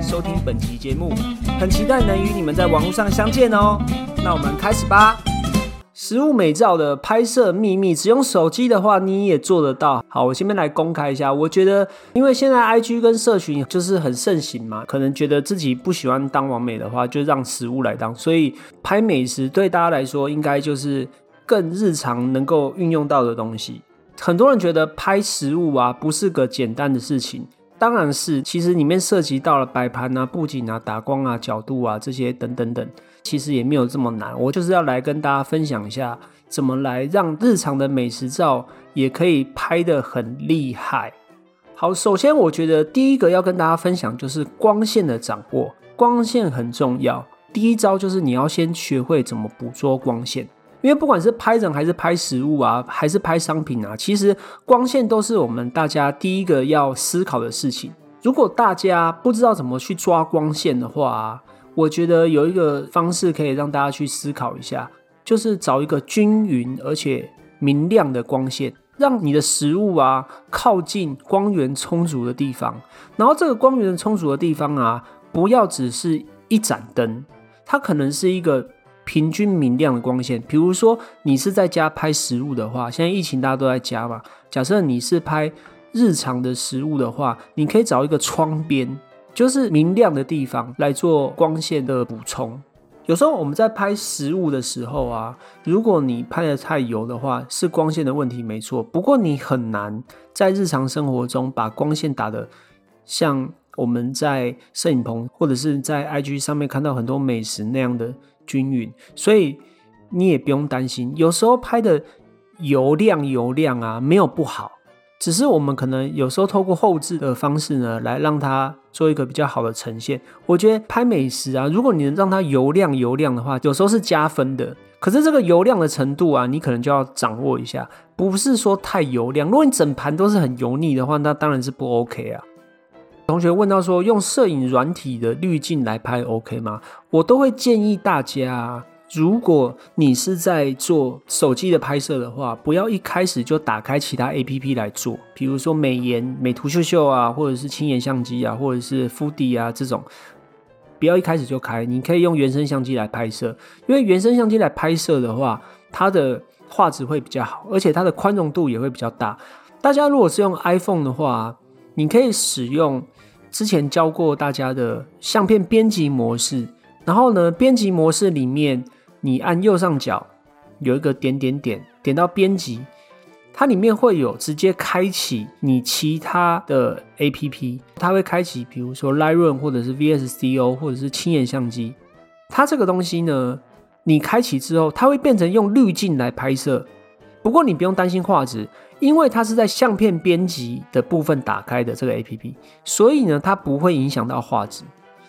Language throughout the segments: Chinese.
收听本期节目，很期待能与你们在网络上相见哦。那我们开始吧。食物美照的拍摄秘密，只用手机的话你也做得到。好，我先边来公开一下。我觉得，因为现在 IG 跟社群就是很盛行嘛，可能觉得自己不喜欢当完美的话，就让食物来当。所以拍美食对大家来说，应该就是更日常能够运用到的东西。很多人觉得拍食物啊不是个简单的事情，当然是，其实里面涉及到了摆盘啊、布景啊、打光啊、角度啊这些等等等，其实也没有这么难。我就是要来跟大家分享一下，怎么来让日常的美食照也可以拍得很厉害。好，首先我觉得第一个要跟大家分享就是光线的掌握，光线很重要。第一招就是你要先学会怎么捕捉光线。因为不管是拍人还是拍食物啊，还是拍商品啊，其实光线都是我们大家第一个要思考的事情。如果大家不知道怎么去抓光线的话，我觉得有一个方式可以让大家去思考一下，就是找一个均匀而且明亮的光线，让你的食物啊靠近光源充足的地方。然后这个光源充足的地方啊，不要只是一盏灯，它可能是一个。平均明亮的光线，比如说你是在家拍食物的话，现在疫情大家都在家嘛。假设你是拍日常的食物的话，你可以找一个窗边，就是明亮的地方来做光线的补充。有时候我们在拍食物的时候啊，如果你拍的太油的话，是光线的问题没错。不过你很难在日常生活中把光线打的像我们在摄影棚或者是在 IG 上面看到很多美食那样的。均匀，所以你也不用担心。有时候拍的油亮油亮啊，没有不好，只是我们可能有时候透过后置的方式呢，来让它做一个比较好的呈现。我觉得拍美食啊，如果你能让它油亮油亮的话，有时候是加分的。可是这个油亮的程度啊，你可能就要掌握一下，不是说太油亮。如果你整盘都是很油腻的话，那当然是不 OK 啊。同学问到说，用摄影软体的滤镜来拍 OK 吗？我都会建议大家，如果你是在做手机的拍摄的话，不要一开始就打开其他 APP 来做，比如说美颜、美图秀秀啊，或者是轻颜相机啊，或者是 f o o d 啊这种，不要一开始就开。你可以用原生相机来拍摄，因为原生相机来拍摄的话，它的画质会比较好，而且它的宽容度也会比较大。大家如果是用 iPhone 的话，你可以使用。之前教过大家的相片编辑模式，然后呢，编辑模式里面你按右上角有一个点点点，点到编辑，它里面会有直接开启你其他的 A P P，它会开启，比如说 Lightroom 或者是 V S C O 或者是轻颜相机，它这个东西呢，你开启之后，它会变成用滤镜来拍摄，不过你不用担心画质。因为它是在相片编辑的部分打开的这个 A P P，所以呢，它不会影响到画质。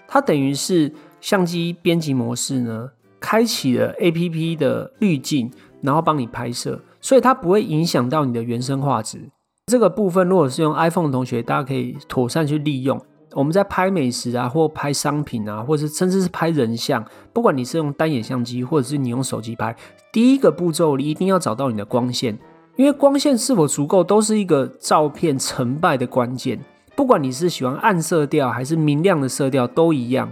它等于是相机编辑模式呢，开启了 A P P 的滤镜，然后帮你拍摄，所以它不会影响到你的原生画质。这个部分如果是用 iPhone 的同学，大家可以妥善去利用。我们在拍美食啊，或拍商品啊，或者是甚至是拍人像，不管你是用单眼相机，或者是你用手机拍，第一个步骤你一定要找到你的光线。因为光线是否足够，都是一个照片成败的关键。不管你是喜欢暗色调还是明亮的色调，都一样。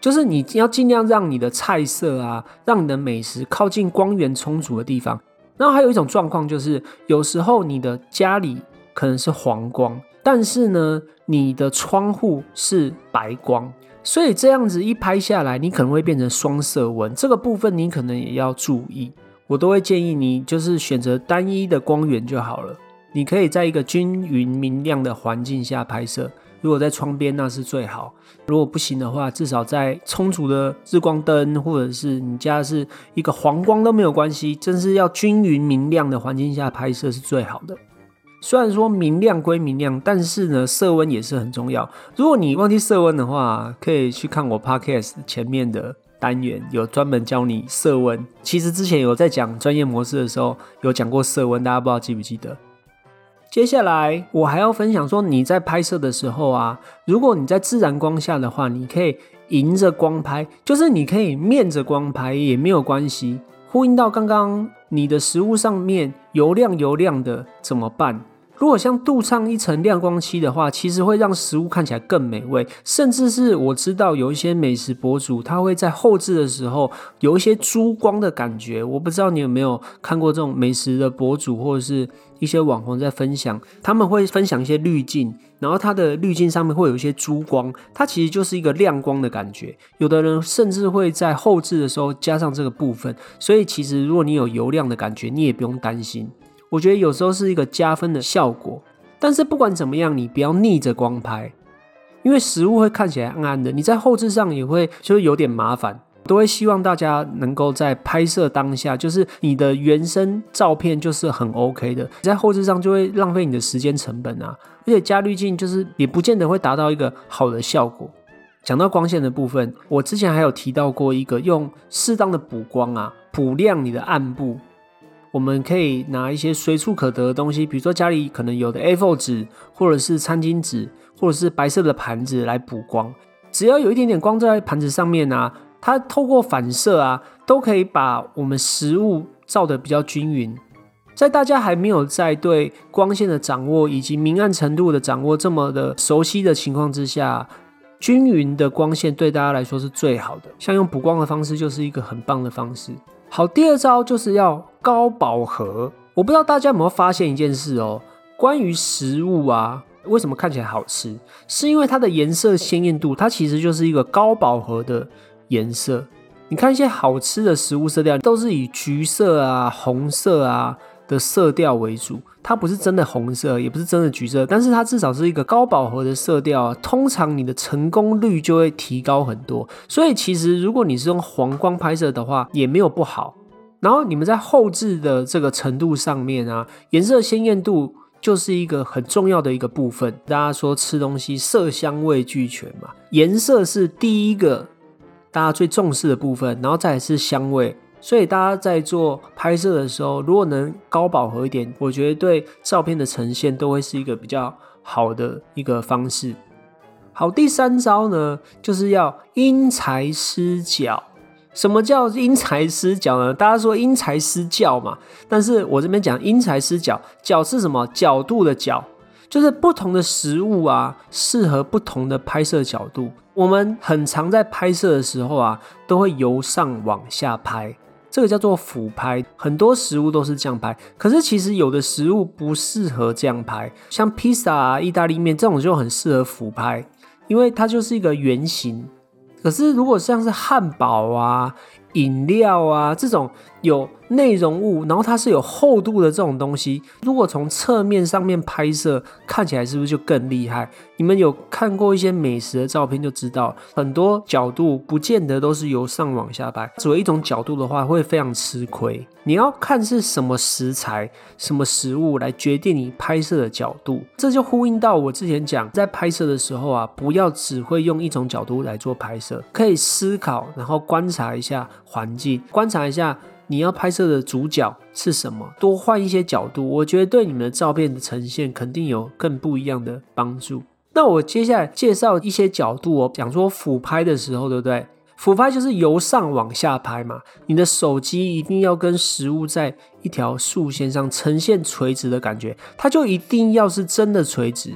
就是你要尽量让你的菜色啊，让你的美食靠近光源充足的地方。然后还有一种状况，就是有时候你的家里可能是黄光，但是呢，你的窗户是白光，所以这样子一拍下来，你可能会变成双色纹。这个部分你可能也要注意。我都会建议你，就是选择单一的光源就好了。你可以在一个均匀明亮的环境下拍摄。如果在窗边，那是最好；如果不行的话，至少在充足的日光灯，或者是你家是一个黄光都没有关系。真是要均匀明亮的环境下拍摄是最好的。虽然说明亮归明亮，但是呢，色温也是很重要。如果你忘记色温的话，可以去看我 podcast 前面的单元，有专门教你色温。其实之前有在讲专业模式的时候，有讲过色温，大家不知道记不记得？接下来我还要分享说，你在拍摄的时候啊，如果你在自然光下的话，你可以迎着光拍，就是你可以面着光拍也没有关系。呼应到刚刚你的食物上面油亮油亮的怎么办？如果像镀上一层亮光漆的话，其实会让食物看起来更美味。甚至是我知道有一些美食博主，他会在后置的时候有一些珠光的感觉。我不知道你有没有看过这种美食的博主或者是一些网红在分享，他们会分享一些滤镜，然后它的滤镜上面会有一些珠光，它其实就是一个亮光的感觉。有的人甚至会在后置的时候加上这个部分，所以其实如果你有油亮的感觉，你也不用担心。我觉得有时候是一个加分的效果，但是不管怎么样，你不要逆着光拍，因为食物会看起来暗暗的，你在后置上也会就是有点麻烦。都会希望大家能够在拍摄当下，就是你的原生照片就是很 OK 的，你在后置上就会浪费你的时间成本啊，而且加滤镜就是也不见得会达到一个好的效果。讲到光线的部分，我之前还有提到过一个用适当的补光啊，补亮你的暗部。我们可以拿一些随处可得的东西，比如说家里可能有的 A4 纸，或者是餐巾纸，或者是白色的盘子来补光。只要有一点点光在盘子上面啊，它透过反射啊，都可以把我们食物照得比较均匀。在大家还没有在对光线的掌握以及明暗程度的掌握这么的熟悉的情况之下，均匀的光线对大家来说是最好的。像用补光的方式，就是一个很棒的方式。好，第二招就是要高饱和。我不知道大家有没有发现一件事哦，关于食物啊，为什么看起来好吃，是因为它的颜色鲜艳度，它其实就是一个高饱和的颜色。你看一些好吃的食物色调，都是以橘色啊、红色啊。的色调为主，它不是真的红色，也不是真的橘色，但是它至少是一个高饱和的色调，通常你的成功率就会提高很多。所以其实如果你是用黄光拍摄的话，也没有不好。然后你们在后置的这个程度上面啊，颜色鲜艳度就是一个很重要的一个部分。大家说吃东西色香味俱全嘛，颜色是第一个大家最重视的部分，然后再来是香味。所以大家在做拍摄的时候，如果能高饱和一点，我觉得对照片的呈现都会是一个比较好的一个方式。好，第三招呢，就是要因材施教。什么叫因材施教呢？大家说因材施教嘛，但是我这边讲因材施教，角是什么？角度的角，就是不同的食物啊，适合不同的拍摄角度。我们很常在拍摄的时候啊，都会由上往下拍。这个叫做俯拍，很多食物都是这样拍。可是其实有的食物不适合这样拍，像披萨啊、意大利面这种就很适合俯拍，因为它就是一个圆形。可是如果像是汉堡啊、饮料啊这种有内容物，然后它是有厚度的这种东西，如果从侧面上面拍摄，看起来是不是就更厉害？你们有看过一些美食的照片就知道，很多角度不见得都是由上往下拍，只有一种角度的话会非常吃亏。你要看是什么食材、什么食物来决定你拍摄的角度，这就呼应到我之前讲，在拍摄的时候啊，不要只会用一种角度来做拍摄，可以思考，然后观察一下环境，观察一下。你要拍摄的主角是什么？多换一些角度，我觉得对你们的照片的呈现肯定有更不一样的帮助。那我接下来介绍一些角度哦，讲说俯拍的时候，对不对？俯拍就是由上往下拍嘛。你的手机一定要跟食物在一条竖线上呈现垂直的感觉，它就一定要是真的垂直。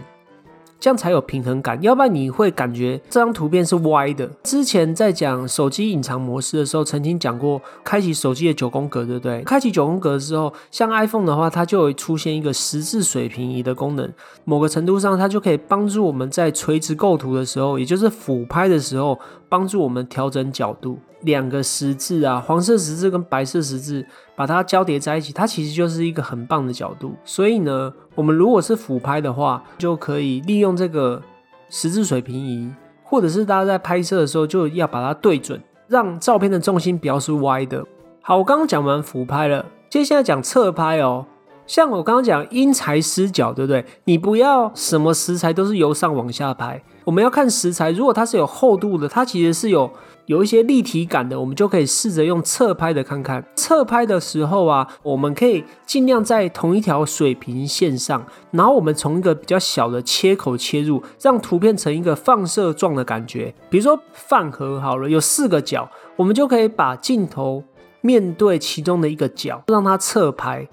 这样才有平衡感，要不然你会感觉这张图片是歪的。之前在讲手机隐藏模式的时候，曾经讲过，开启手机的九宫格，对不对？开启九宫格之后，像 iPhone 的话，它就会出现一个十字水平仪的功能。某个程度上，它就可以帮助我们在垂直构图的时候，也就是俯拍的时候，帮助我们调整角度。两个十字啊，黄色十字跟白色十字，把它交叠在一起，它其实就是一个很棒的角度。所以呢，我们如果是俯拍的话，就可以利用这个十字水平仪，或者是大家在拍摄的时候就要把它对准，让照片的重心不要是歪的。好，我刚刚讲完俯拍了，接下来讲侧拍哦。像我刚刚讲因材施教，对不对？你不要什么食材都是由上往下拍，我们要看食材，如果它是有厚度的，它其实是有有一些立体感的，我们就可以试着用侧拍的看看。侧拍的时候啊，我们可以尽量在同一条水平线上，然后我们从一个比较小的切口切入，让图片成一个放射状的感觉。比如说饭盒好了，有四个角，我们就可以把镜头面对其中的一个角，让它侧拍。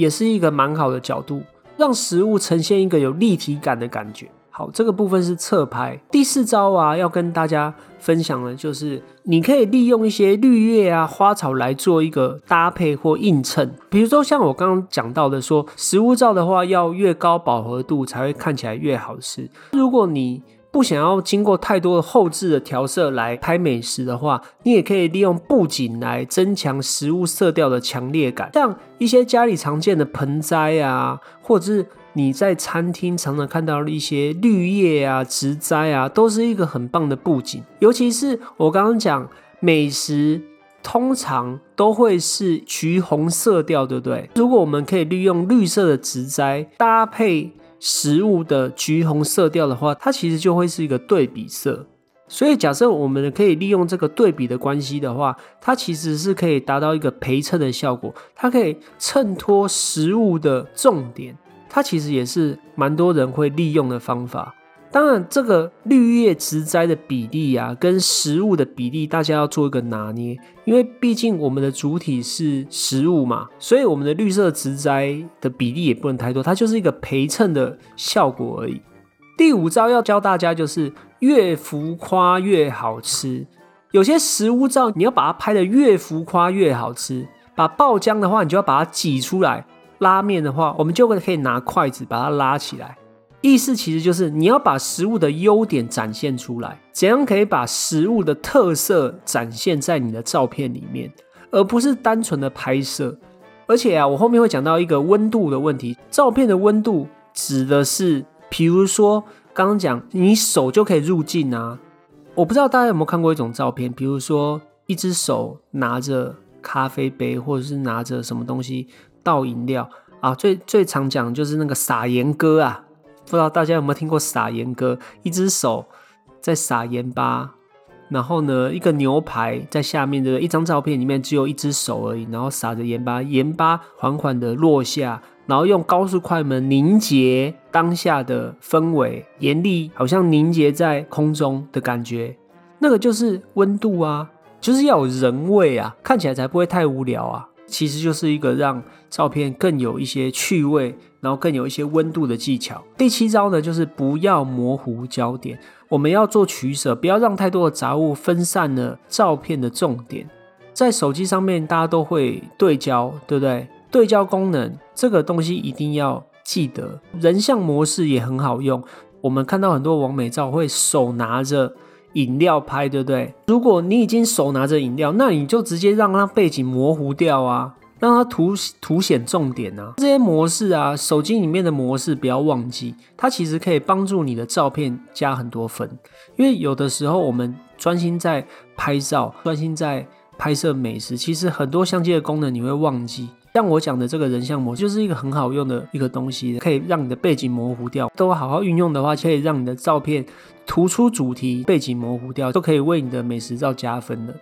也是一个蛮好的角度，让食物呈现一个有立体感的感觉。好，这个部分是侧拍。第四招啊，要跟大家分享的就是，你可以利用一些绿叶啊、花草来做一个搭配或映衬。比如说像我刚刚讲到的，说食物照的话，要越高饱和度才会看起来越好吃。如果你不想要经过太多的后置的调色来拍美食的话，你也可以利用布景来增强食物色调的强烈感。像一些家里常见的盆栽啊，或者是你在餐厅常常看到的一些绿叶啊、植栽啊，都是一个很棒的布景。尤其是我刚刚讲美食，通常都会是橘红色调，对不对？如果我们可以利用绿色的植栽搭配。食物的橘红色调的话，它其实就会是一个对比色。所以假设我们可以利用这个对比的关系的话，它其实是可以达到一个陪衬的效果。它可以衬托食物的重点，它其实也是蛮多人会利用的方法。当然，这个绿叶植栽的比例啊，跟食物的比例，大家要做一个拿捏，因为毕竟我们的主体是食物嘛，所以我们的绿色植栽的比例也不能太多，它就是一个陪衬的效果而已。第五招要教大家就是越浮夸越好吃，有些食物照你要把它拍的越浮夸越好吃，把爆浆的话，你就要把它挤出来；拉面的话，我们就会可以拿筷子把它拉起来。意思其实就是你要把食物的优点展现出来，怎样可以把食物的特色展现在你的照片里面，而不是单纯的拍摄。而且啊，我后面会讲到一个温度的问题。照片的温度指的是，比如说刚刚讲你手就可以入镜啊。我不知道大家有没有看过一种照片，比如说一只手拿着咖啡杯，或者是拿着什么东西倒饮料啊。最最常讲就是那个撒盐哥啊。不知道大家有没有听过撒盐歌？一只手在撒盐巴，然后呢，一个牛排在下面的一张照片里面只有一只手而已，然后撒着盐巴，盐巴缓缓的落下，然后用高速快门凝结当下的氛围，盐粒好像凝结在空中的感觉，那个就是温度啊，就是要有人味啊，看起来才不会太无聊啊。其实就是一个让照片更有一些趣味，然后更有一些温度的技巧。第七招呢，就是不要模糊焦点，我们要做取舍，不要让太多的杂物分散了照片的重点。在手机上面，大家都会对焦，对不对？对焦功能这个东西一定要记得。人像模式也很好用，我们看到很多完美照会手拿着。饮料拍对不对？如果你已经手拿着饮料，那你就直接让它背景模糊掉啊，让它凸凸显重点啊。这些模式啊，手机里面的模式不要忘记，它其实可以帮助你的照片加很多分。因为有的时候我们专心在拍照，专心在拍摄美食，其实很多相机的功能你会忘记。像我讲的这个人像模，就是一个很好用的一个东西，可以让你的背景模糊掉。都好好运用的话，可以让你的照片突出主题，背景模糊掉，都可以为你的美食照加分的。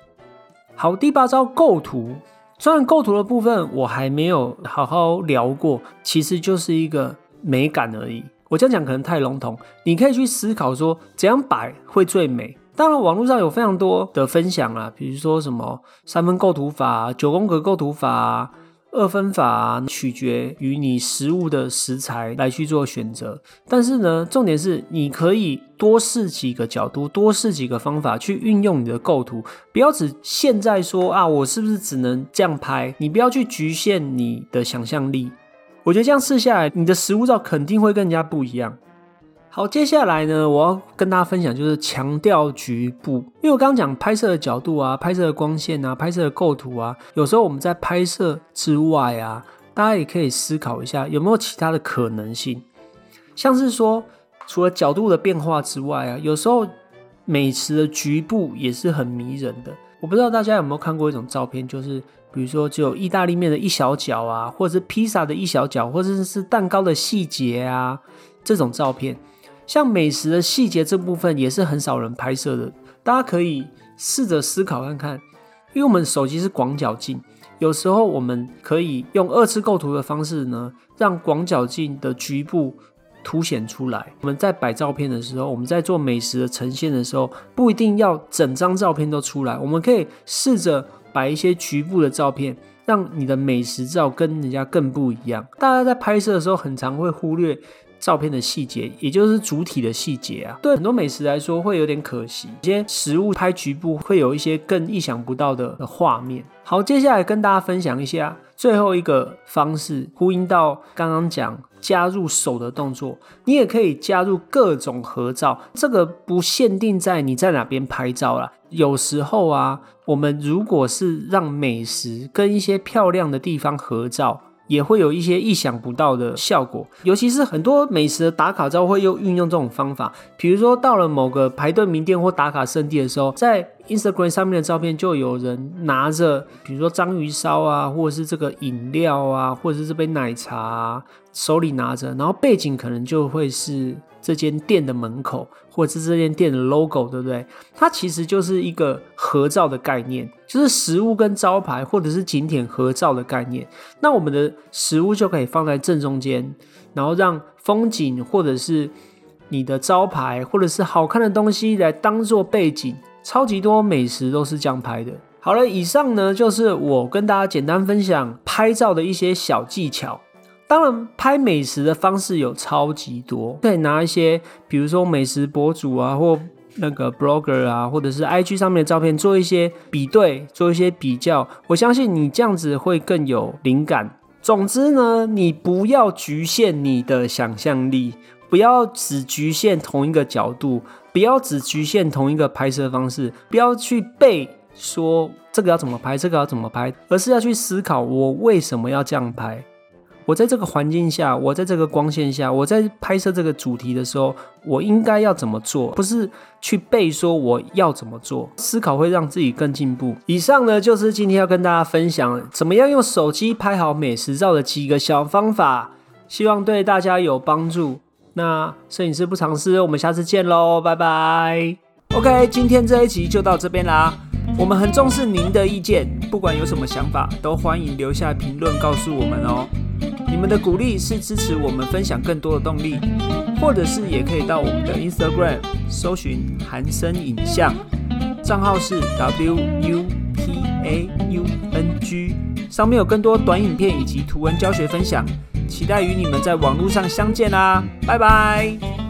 好，第八招构图。虽然构图的部分我还没有好好聊过，其实就是一个美感而已。我这样讲可能太笼统，你可以去思考说怎样摆会最美。当然，网络上有非常多的分享啊，比如说什么三分构图法、九宫格构图法。二分法取决于你食物的食材来去做选择，但是呢，重点是你可以多试几个角度，多试几个方法去运用你的构图，不要只现在说啊，我是不是只能这样拍？你不要去局限你的想象力。我觉得这样试下来，你的食物照肯定会更加不一样。好，接下来呢，我要跟大家分享就是强调局部，因为我刚刚讲拍摄的角度啊，拍摄的光线啊，拍摄的构图啊，有时候我们在拍摄之外啊，大家也可以思考一下有没有其他的可能性，像是说除了角度的变化之外啊，有时候美食的局部也是很迷人的。我不知道大家有没有看过一种照片，就是比如说只有意大利面的一小角啊，或者是披萨的一小角，或者是蛋糕的细节啊，这种照片。像美食的细节这部分也是很少人拍摄的，大家可以试着思考看看，因为我们手机是广角镜，有时候我们可以用二次构图的方式呢，让广角镜的局部。凸显出来。我们在摆照片的时候，我们在做美食的呈现的时候，不一定要整张照片都出来。我们可以试着摆一些局部的照片，让你的美食照跟人家更不一样。大家在拍摄的时候，很常会忽略照片的细节，也就是主体的细节啊。对很多美食来说，会有点可惜。一些食物拍局部，会有一些更意想不到的画面。好，接下来跟大家分享一下最后一个方式，呼应到刚刚讲。加入手的动作，你也可以加入各种合照。这个不限定在你在哪边拍照啦。有时候啊，我们如果是让美食跟一些漂亮的地方合照。也会有一些意想不到的效果，尤其是很多美食的打卡照会又运用这种方法。比如说到了某个排队名店或打卡圣地的时候，在 Instagram 上面的照片就有人拿着，比如说章鱼烧啊，或者是这个饮料啊，或者是这杯奶茶，手里拿着，然后背景可能就会是。这间店的门口，或者是这间店的 logo，对不对？它其实就是一个合照的概念，就是食物跟招牌或者是景点合照的概念。那我们的食物就可以放在正中间，然后让风景或者是你的招牌或者是好看的东西来当做背景。超级多美食都是这样拍的。好了，以上呢就是我跟大家简单分享拍照的一些小技巧。当然，拍美食的方式有超级多，可以拿一些，比如说美食博主啊，或那个 blogger 啊，或者是 IG 上面的照片，做一些比对，做一些比较。我相信你这样子会更有灵感。总之呢，你不要局限你的想象力，不要只局限同一个角度，不要只局限同一个拍摄方式，不要去背说这个要怎么拍，这个要怎么拍，而是要去思考我为什么要这样拍。我在这个环境下，我在这个光线下，我在拍摄这个主题的时候，我应该要怎么做？不是去背说我要怎么做，思考会让自己更进步。以上呢，就是今天要跟大家分享怎么样用手机拍好美食照的几个小方法，希望对大家有帮助。那摄影师不尝试，我们下次见喽，拜拜。OK，今天这一集就到这边啦。我们很重视您的意见，不管有什么想法，都欢迎留下评论告诉我们哦。你们的鼓励是支持我们分享更多的动力，或者是也可以到我们的 Instagram 搜寻韩生影像，账号是 W U P A U N G，上面有更多短影片以及图文教学分享，期待与你们在网络上相见啦，拜拜。